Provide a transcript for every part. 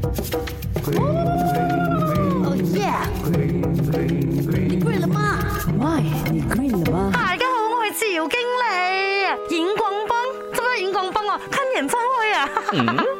哦耶！你了吗？你了吗？大家好，我是姚经理。荧光棒，知道荧光棒啊？看演唱会啊！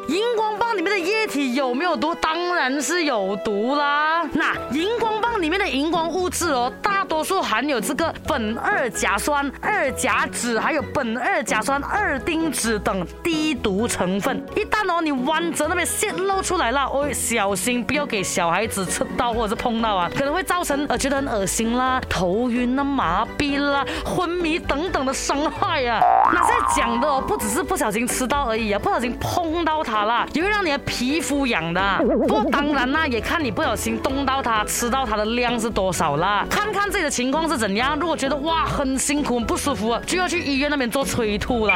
荧光棒里面的液体有没有毒？当然是有毒啦。那荧光棒里面的荧光物质哦，大。多数含有这个苯二甲酸二甲酯，还有苯二甲酸二丁酯等低毒成分。一旦哦你弯折那边泄露出来了，哦小心不要给小孩子吃到或者是碰到啊，可能会造成呃觉得很恶心啦、头晕啦、麻痹啦、昏迷等等的伤害啊。那在讲的哦，不只是不小心吃到而已啊，不小心碰到它啦，也会让你的皮肤痒的。不当然啦，也看你不小心动到它、吃到它的量是多少啦，看看这。的情况是怎样？如果觉得哇很辛苦不舒服，就要去医院那边做催吐了。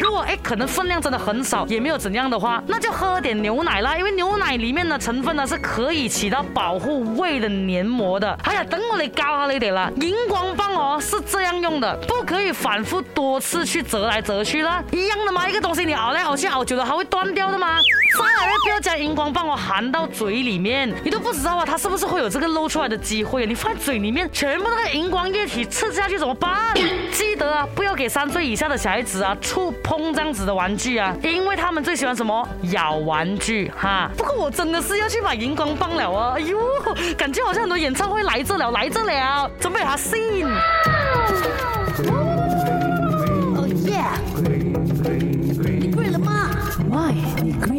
如果哎可能分量真的很少，也没有怎样的话，那就喝点牛奶啦，因为牛奶里面的成分呢是可以起到保护胃的黏膜的。哎呀，等我来教下一点啦，荧光棒哦是这样用的，不可以反复多次去折来折去啦。一样的嘛，一个东西你熬来熬去熬久了，还会断掉的吗？再来，不要将荧光棒我含到嘴里面，你都不知道啊，它是不是会有这个露出来的机会？你放嘴里面，全部那个荧光液体吃下去怎么办？记得啊，不要给三岁以下的小孩子啊触碰这样子的玩具啊，因为他们最喜欢什么咬玩具哈。不过我真的是要去买荧光棒了啊！哎呦，感觉好像很多演唱会来这了，来这了，准备他信？哦耶，你跪了吗？跪。